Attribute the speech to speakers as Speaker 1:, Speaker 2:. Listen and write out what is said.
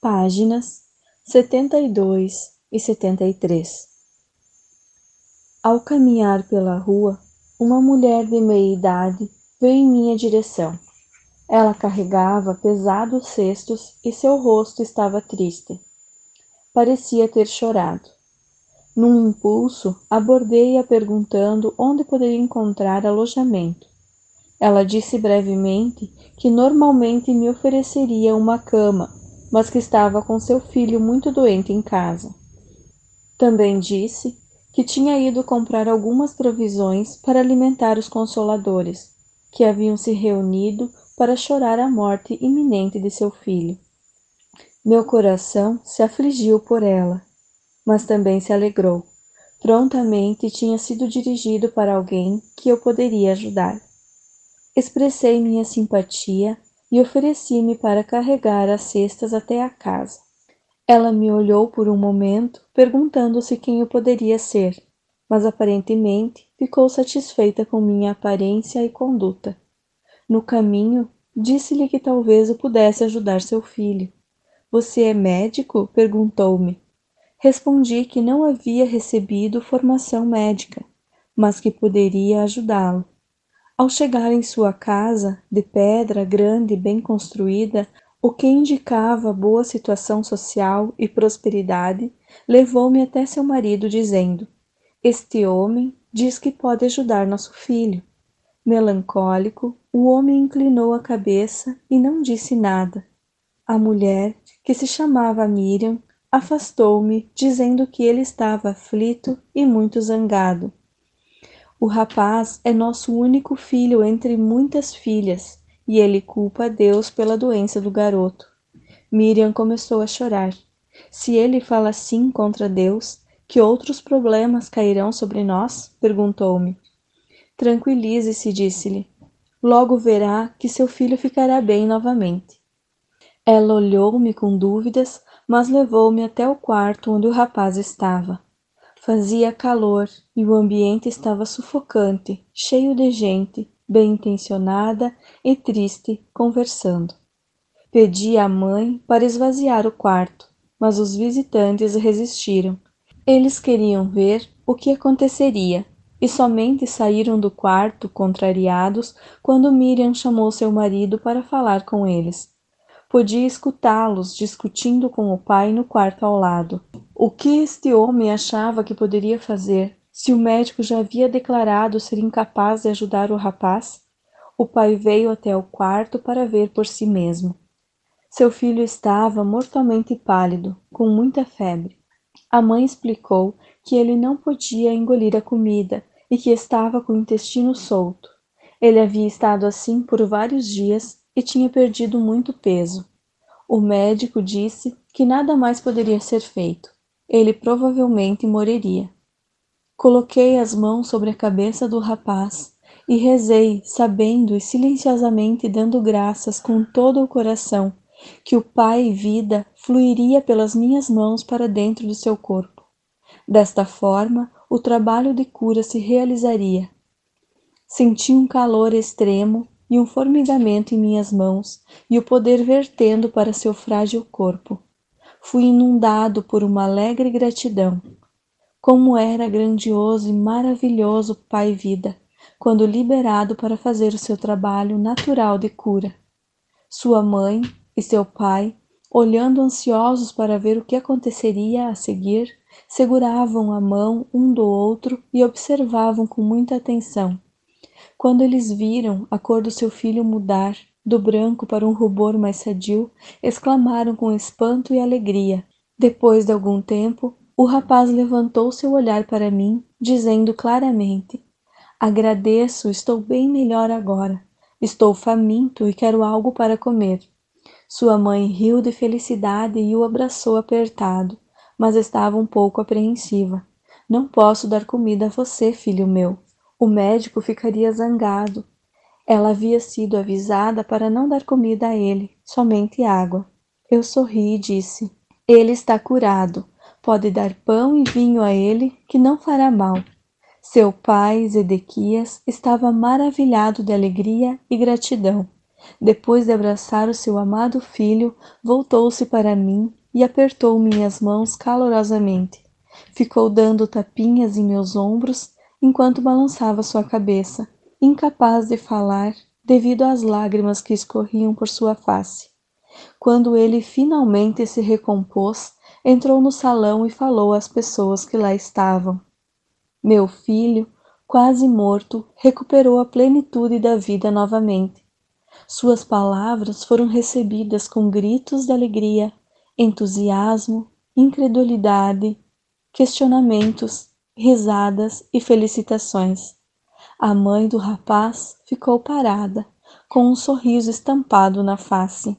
Speaker 1: páginas 72 e 73. Ao caminhar pela rua, uma mulher de meia idade veio em minha direção. Ela carregava pesados cestos e seu rosto estava triste. Parecia ter chorado. Num impulso, abordei-a perguntando onde poderia encontrar alojamento. Ela disse brevemente que normalmente me ofereceria uma cama, mas que estava com seu filho muito doente em casa. Também disse que tinha ido comprar algumas provisões para alimentar os consoladores, que haviam se reunido para chorar a morte iminente de seu filho. Meu coração se afligiu por ela, mas também se alegrou. Prontamente tinha sido dirigido para alguém que eu poderia ajudar. Expressei minha simpatia e ofereci-me para carregar as cestas até a casa. Ela me olhou por um momento, perguntando-se quem eu poderia ser, mas aparentemente ficou satisfeita com minha aparência e conduta. No caminho, disse-lhe que talvez eu pudesse ajudar seu filho. Você é médico? perguntou-me. Respondi que não havia recebido formação médica, mas que poderia ajudá-lo. Ao chegar em sua casa, de pedra grande e bem construída, o que indicava boa situação social e prosperidade, levou-me até seu marido, dizendo: Este homem diz que pode ajudar nosso filho. Melancólico, o homem inclinou a cabeça e não disse nada. A mulher, que se chamava Miriam, afastou-me, dizendo que ele estava aflito e muito zangado. O rapaz é nosso único filho entre muitas filhas, e ele culpa a Deus pela doença do garoto. Miriam começou a chorar. Se ele fala assim contra Deus, que outros problemas cairão sobre nós? perguntou-me. Tranquilize-se, disse-lhe. Logo verá que seu filho ficará bem novamente. Ela olhou-me com dúvidas, mas levou-me até o quarto onde o rapaz estava. Fazia calor e o ambiente estava sufocante, cheio de gente, bem intencionada e triste, conversando. Pedi à mãe para esvaziar o quarto, mas os visitantes resistiram. Eles queriam ver o que aconteceria e somente saíram do quarto contrariados quando Miriam chamou seu marido para falar com eles. Podia escutá-los discutindo com o pai no quarto ao lado. O que este homem achava que poderia fazer, se o médico já havia declarado ser incapaz de ajudar o rapaz? O pai veio até o quarto para ver por si mesmo. Seu filho estava mortalmente pálido, com muita febre. A mãe explicou que ele não podia engolir a comida e que estava com o intestino solto. Ele havia estado assim por vários dias e tinha perdido muito peso. O médico disse que nada mais poderia ser feito ele provavelmente morreria. Coloquei as mãos sobre a cabeça do rapaz e rezei, sabendo e silenciosamente dando graças com todo o coração que o Pai vida fluiria pelas minhas mãos para dentro do seu corpo. Desta forma, o trabalho de cura se realizaria. Senti um calor extremo e um formigamento em minhas mãos e o poder vertendo para seu frágil corpo fui inundado por uma alegre gratidão. Como era grandioso e maravilhoso Pai Vida, quando liberado para fazer o seu trabalho natural de cura. Sua mãe e seu pai, olhando ansiosos para ver o que aconteceria a seguir, seguravam a mão um do outro e observavam com muita atenção. Quando eles viram a cor do seu filho mudar do branco para um rubor mais sadio, exclamaram com espanto e alegria. Depois de algum tempo, o rapaz levantou seu olhar para mim, dizendo claramente: Agradeço, estou bem melhor agora. Estou faminto e quero algo para comer. Sua mãe riu de felicidade e o abraçou apertado, mas estava um pouco apreensiva. Não posso dar comida a você, filho meu. O médico ficaria zangado. Ela havia sido avisada para não dar comida a ele, somente água. Eu sorri e disse: Ele está curado. Pode dar pão e vinho a ele, que não fará mal. Seu pai, Zedequias, estava maravilhado de alegria e gratidão. Depois de abraçar o seu amado filho, voltou-se para mim e apertou minhas mãos calorosamente. Ficou dando tapinhas em meus ombros enquanto balançava sua cabeça, incapaz de falar devido às lágrimas que escorriam por sua face. Quando ele finalmente se recompôs, entrou no salão e falou às pessoas que lá estavam. Meu filho, quase morto, recuperou a plenitude da vida novamente. Suas palavras foram recebidas com gritos de alegria, entusiasmo, incredulidade, questionamentos, risadas e felicitações. A mãe do rapaz ficou parada, com um sorriso estampado na face.